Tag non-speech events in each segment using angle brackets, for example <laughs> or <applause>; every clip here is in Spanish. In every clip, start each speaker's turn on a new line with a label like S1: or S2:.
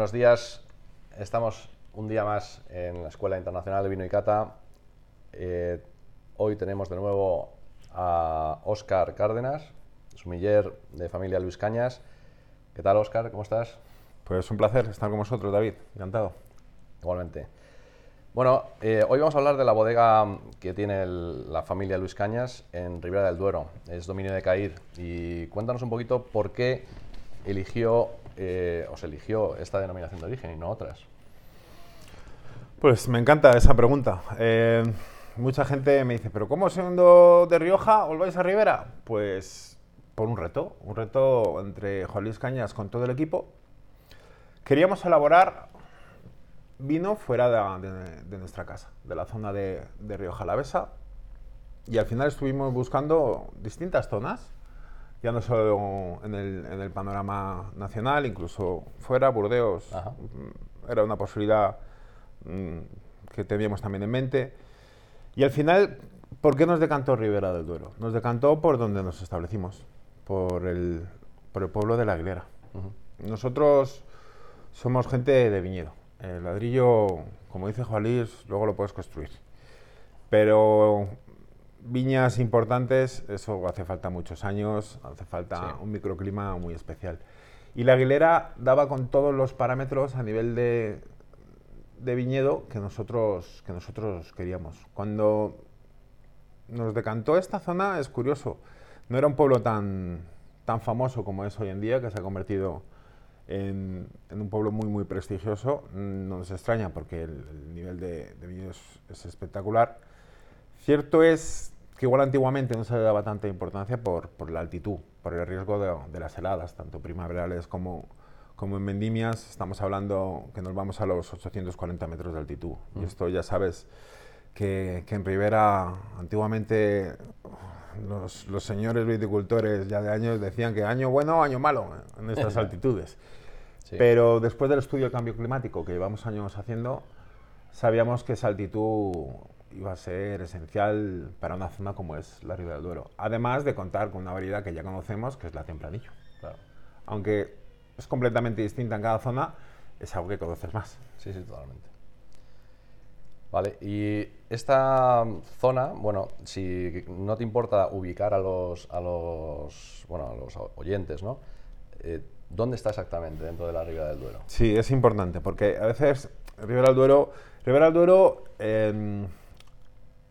S1: Buenos días. Estamos un día más en la Escuela Internacional de Vino y Cata. Eh, hoy tenemos de nuevo a Óscar Cárdenas, sumiller de familia Luis Cañas. ¿Qué tal, Óscar? ¿Cómo estás?
S2: Pues un placer estar con vosotros, David. Encantado.
S1: Igualmente. Bueno, eh, hoy vamos a hablar de la bodega que tiene la familia Luis Cañas en Ribera del Duero. Es dominio de Caír. Y cuéntanos un poquito por qué eligió eh, os eligió esta denominación de origen y no otras?
S2: Pues me encanta esa pregunta. Eh, mucha gente me dice, ¿pero cómo siendo de Rioja os vais a Ribera? Pues por un reto, un reto entre Juan Luis Cañas con todo el equipo. Queríamos elaborar vino fuera de, nuestra casa, de la zona de, de Rioja Alavesa. Y al final estuvimos buscando distintas zonas ya no solo en el, en el panorama nacional, incluso fuera, Burdeos mm, era una posibilidad mm, que teníamos también en mente. Y al final, ¿por qué nos decantó Ribera del Duero? Nos decantó por donde nos establecimos, por el, por el pueblo de la Aguilera. Nosotros somos gente de viñedo. El ladrillo, como dice Juan Luis, luego lo puedes construir. Pero viñas importantes, eso hace falta muchos años, hace falta un microclima muy especial. Y la Aguilera daba con todos los parámetros a nivel de, de viñedo que nosotros, que nosotros queríamos. Cuando nos decantó esta zona, es curioso, no era un pueblo tan, tan famoso como es hoy en día, que se ha convertido en, un pueblo muy, muy prestigioso. No nos extraña porque el, nivel de, de viñedos es espectacular Cierto es que igual antiguamente no se le daba tanta importancia por, por la altitud, por el riesgo de, de, las heladas, tanto primaverales como, como en vendimias. Estamos hablando que nos vamos a los 840 metros de altitud. Y mm. esto ya sabes que, que en Rivera antiguamente los, los, señores viticultores ya de años decían que año bueno, año malo en estas altitudes. Pero después del estudio del cambio climático que llevamos años haciendo, sabíamos que esa altitud iba a ser esencial para una zona como es la Ribera del Duero. Además de contar con una variedad que ya conocemos, que es la tempranillo. Aunque es completamente distinta en cada zona, es algo que conoces más.
S1: Sí, sí, totalmente. Vale, y esta zona, bueno, si no te importa ubicar a los, a los, bueno, a los oyentes, ¿no? Eh, ¿Dónde está exactamente dentro de la Ribera del Duero?
S2: Sí, es importante, porque a veces Ribera del Duero, Ribera del Duero em,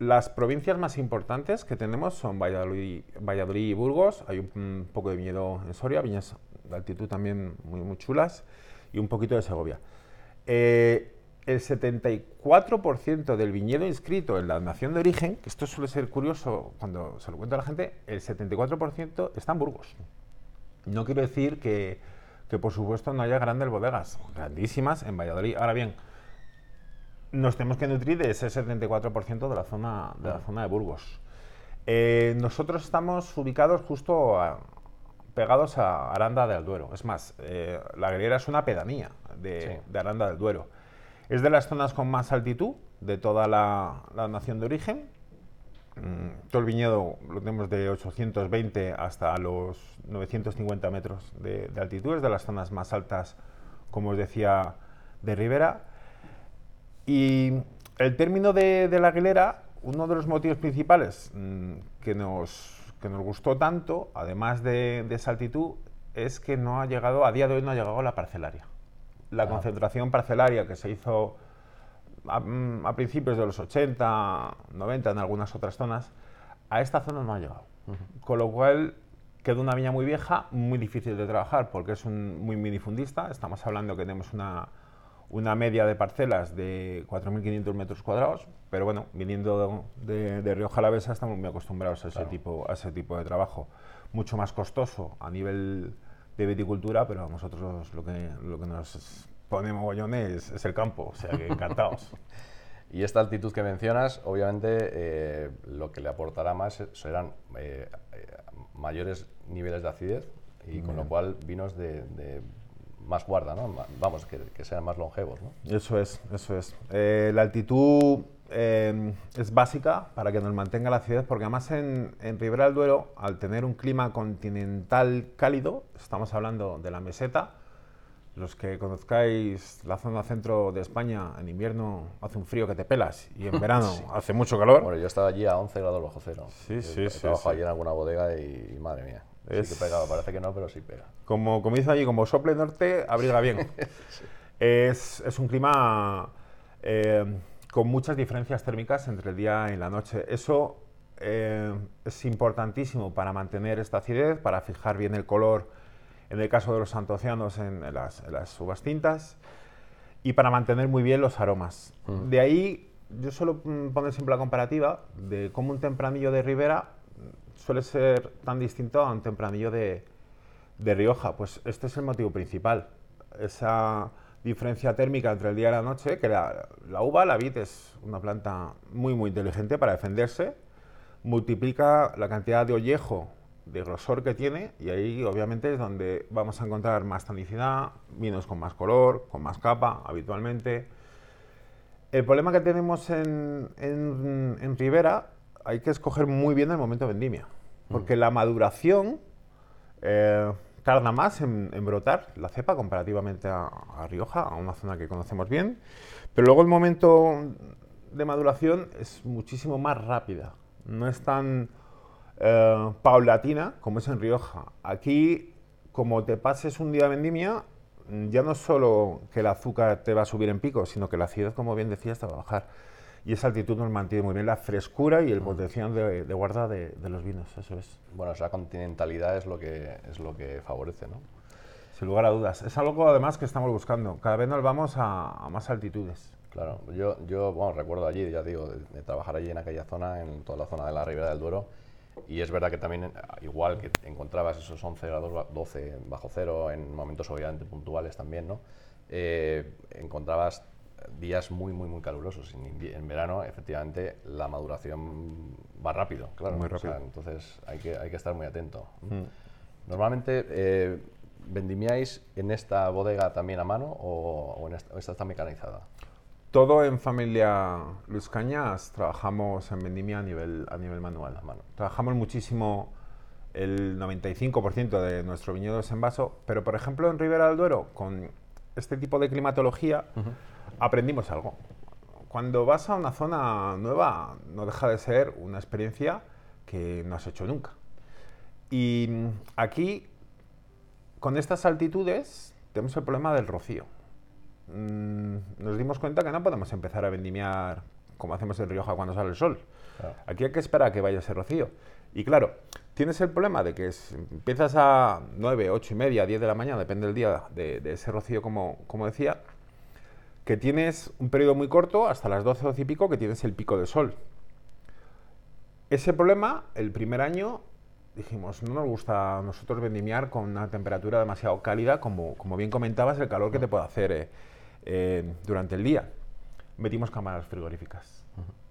S2: las provincias más importantes que tenemos son Valladolid, y Burgos. Hay un, poco de viñedo en Soria, viñas de altitud también muy, muy chulas, y un poquito de Segovia. Eh, el 74% del viñedo inscrito en la nación de origen, esto suele ser curioso cuando se lo cuento a la gente, el 74% está en Burgos. No quiero decir que, que, por supuesto, no haya grandes bodegas, grandísimas en Valladolid. Ahora bien, nos tenemos que nutrir de ese 74% de la zona de, la zona de Burgos. Eh, nosotros estamos ubicados justo pegados a Aranda del Duero. Es más, eh, la Aguilera es una pedanía de, Aranda del Duero. Es de las zonas con más altitud de toda la, nación de origen. Mm, todo el viñedo lo tenemos de 820 hasta los 950 metros de, de altitud. Es de las zonas más altas, como os decía, de Ribera. Y el término de, la Aguilera, uno de los motivos principales mm, que, nos, que nos gustó tanto, además de, esa altitud, es que no ha llegado, a día de hoy no ha llegado la parcelaria. La ah. concentración parcelaria que se hizo mm, a, principios de los 80, 90 en algunas otras zonas, a esta zona no ha llegado. Con lo cual quedó una viña muy vieja, muy difícil de trabajar porque es un muy minifundista. Estamos hablando que tenemos una, una media de parcelas de 4.500 metros cuadrados, pero bueno, viniendo de, de Río Jalavesa estamos muy acostumbrados a ese, tipo, a ese tipo de trabajo. Mucho más costoso a nivel de viticultura, pero a nosotros lo que, lo que nos pone mogollones es, el campo, o sea que encantados. <laughs>
S1: y esta altitud que mencionas, obviamente eh, lo que le aportará más serán eh, eh, mayores niveles de acidez y con lo cual vinos de más guarda, ¿no? Vamos, que, sean más longevos, ¿no?
S2: Eso es, eso es. Eh, la altitud eh, es básica para que nos mantenga la acidez, porque además en, en Ribera del Duero, al tener un clima continental cálido, estamos hablando de la meseta, los que conozcáis la zona centro de España, en invierno hace un frío que te pelas y en verano <laughs> hace mucho calor.
S1: Bueno, yo estaba allí a 11 grados bajo cero.
S2: Sí,
S1: Yo
S2: sí, sí,
S1: Trabajo
S2: sí.
S1: allí en alguna bodega y, madre mía.
S2: Es-
S1: Sí que pega, parece que no, pero sí pega.
S2: Como, como dicen allí, como sople norte, abriga bien. <laughs> es, es un clima eh, con muchas diferencias térmicas entre el día y la noche. Eso eh, es importantísimo para mantener esta acidez, para fijar bien el color, en el caso de los antocianos, en, en las, en las uvas tintas, y para mantener muy bien los aromas.
S1: Mm.
S2: De ahí, yo suelo mm, poner siempre la comparativa de cómo un tempranillo de Ribera mm, suele ser tan distinto a un tempranillo de, de Rioja. Pues este es el motivo principal. Esa diferencia térmica entre el día y la noche, que la, la uva, la vid, es una planta muy, muy inteligente para defenderse. Multiplica la cantidad de ollejo, de grosor que tiene, y ahí obviamente es donde vamos a encontrar más tonicidad, vinos con más color, con más capa, habitualmente. El problema que tenemos en, en, en Ribera, hay que escoger muy bien el momento de vendimia, porque la maduración eh, tarda más en, en brotar la cepa comparativamente a, a Rioja, a una zona que conocemos bien, pero luego el momento de maduración es muchísimo más rápida, no es tan eh, paulatina como es en Rioja. Aquí, como te pases un día de vendimia, mm, ya no solo que el azúcar te va a subir en pico, sino que la acidez, como bien decías, te va a bajar. Y esa altitud nos mantiene muy bien la frescura y el potencial de, de guarda de, de los vinos, eso es.
S1: Bueno, esa continentalidad es lo que, es lo que favorece, ¿no?
S2: Sin lugar a dudas. Es algo además que estamos buscando. Cada vez nos vamos a, a más altitudes.
S1: Claro, yo, yo bueno, recuerdo allí, ya digo, de, de trabajar allí en aquella zona, en toda la zona de la Ribera del Duero, y es verdad que también, igual que encontrabas esos 11 grados, ba- 12 bajo cero, en momentos obviamente puntuales también, ¿no? Eh, encontrabas días muy, muy, muy calurosos. En, verano, efectivamente, la maduración va rápido, claro.
S2: Muy
S1: o sea,
S2: rápido.
S1: entonces hay que, hay que estar muy atento. Normalmente, eh, ¿vendimiáis en esta bodega también a mano o, o en esta está mecanizada?
S2: Todo en familia Luis Cañas trabajamos en vendimia a nivel, a nivel manual.
S1: A mano.
S2: Trabajamos muchísimo, el 95% de nuestro viñedo es en vaso, pero por ejemplo en Ribera del Duero, con este tipo de climatología, aprendimos algo. Cuando vas a una zona nueva, no deja de ser una experiencia que no has hecho nunca. Y aquí, con estas altitudes, tenemos el problema del rocío. Mm, Nos dimos cuenta que no podemos empezar a vendimiar como hacemos en Rioja cuando sale el sol.
S1: Claro.
S2: Aquí hay que esperar a que vaya ese rocío. Y claro, tienes el problema de que empiezas a 9, 8 y media, 10 de la mañana, depende del día de, de ese rocío, como, como decía, que tienes un periodo muy corto, hasta las 12, 12 y pico, que tienes el pico de sol. Ese problema, el primer año, dijimos, no nos gusta a nosotros vendimiar con una temperatura demasiado cálida, como, como bien comentabas, el calor que te puede hacer eh, eh, durante el día. Metimos cámaras frigoríficas.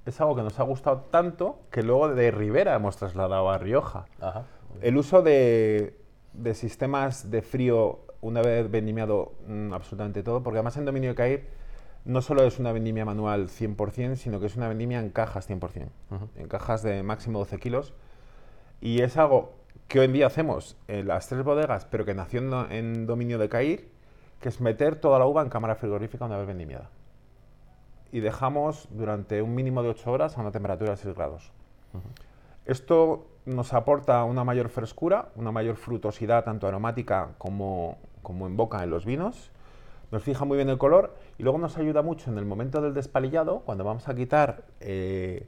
S2: Es algo que nos ha gustado tanto que luego de Ribera hemos trasladado a Rioja.
S1: Ajá.
S2: El uso de, de sistemas de frío una vez vendimiado mm, absolutamente todo, porque además en dominio de Cair no solo es una vendimia manual 100%, sino que es una vendimia en cajas 100%, en cajas de máximo 12 kilos. Y es algo que hoy en día hacemos en las tres bodegas, pero que nació en, en dominio de Cair, que es meter toda la uva en cámara frigorífica una vez vendimiada. Y dejamos durante un mínimo de 8 horas a una temperatura de 6 grados. Esto nos aporta una mayor frescura, una mayor frutosidad, tanto aromática como, como en boca en los vinos. Nos fija muy bien el color y luego nos ayuda mucho en el momento del despalillado, cuando vamos a quitar eh,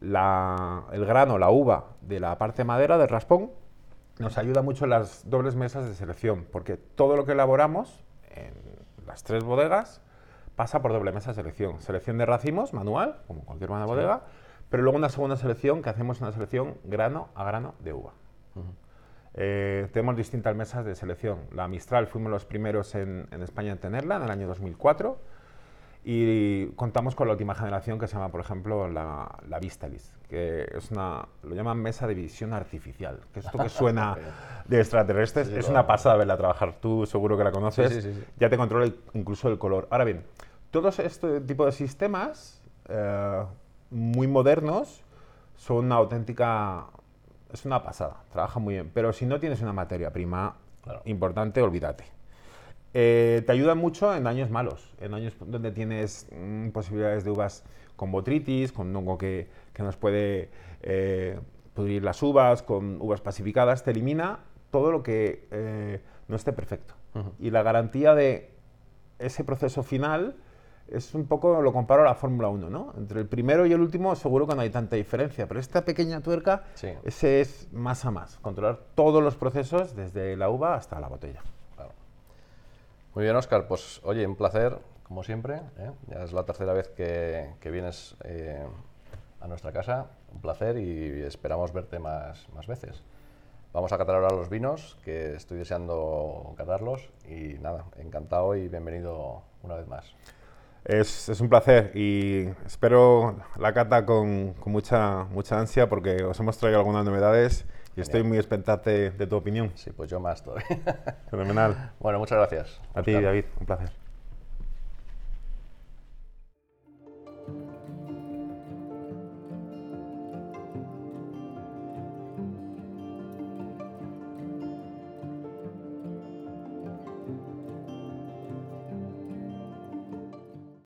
S2: la- el grano, la uva, de la parte madera del raspón, nos ayuda mucho en las dobles mesas de selección, porque todo lo que elaboramos en las tres bodegas pasa por doble mesa de selección. Selección de racimos, manual, como cualquier buena bodega, pero luego una segunda selección que hacemos una selección grano a grano de uva. Eh, tenemos distintas mesas de selección. La Mistral fuimos los primeros en, en España en tenerla en el año 2004 y contamos con la última generación que se llama, por ejemplo, la, la Vistalis, que es una, lo llaman mesa de visión artificial, que esto que suena <laughs> de extraterrestres,
S1: Sí,
S2: es una pasada verla trabajar. Tú seguro que la conoces,
S1: sí, sí.
S2: ya te controla el- incluso el color. Ahora bien, todos este tipo de sistemas eh, muy modernos son una auténtica, es una pasada, trabaja muy bien, pero si no tienes una materia prima
S1: Claro.
S2: importante, olvídate. Eh, te ayuda mucho en años malos, en años donde tienes mm, posibilidades de uvas con botritis, con hongo que, que nos puede eh, pudrir las uvas, con uvas pacificadas, te elimina todo lo que eh, no esté perfecto. Y la garantía de ese proceso final es un poco, lo comparo a la Fórmula 1, ¿no? Entre el primero y el último seguro que no hay tanta diferencia, pero esta pequeña tuerca,
S1: Sí.
S2: ese es más a más, controlar todos los procesos desde la uva hasta la botella.
S1: Muy bien, Oscar. Pues oye, un placer, como siempre. ¿eh? Ya es la tercera vez que, que vienes eh, a nuestra casa. Un placer y esperamos verte más, más veces. Vamos a catar ahora los vinos, que estoy deseando catarlos. Y nada, encantado y bienvenido una vez más.
S2: Es, es un placer y espero la cata con, con mucha, mucha ansia porque os hemos traído algunas novedades y estoy muy expectante de tu opinión.
S1: Sí, pues yo más todavía.
S2: Fenomenal. <laughs>
S1: bueno, muchas gracias.
S2: A ti. David, un placer.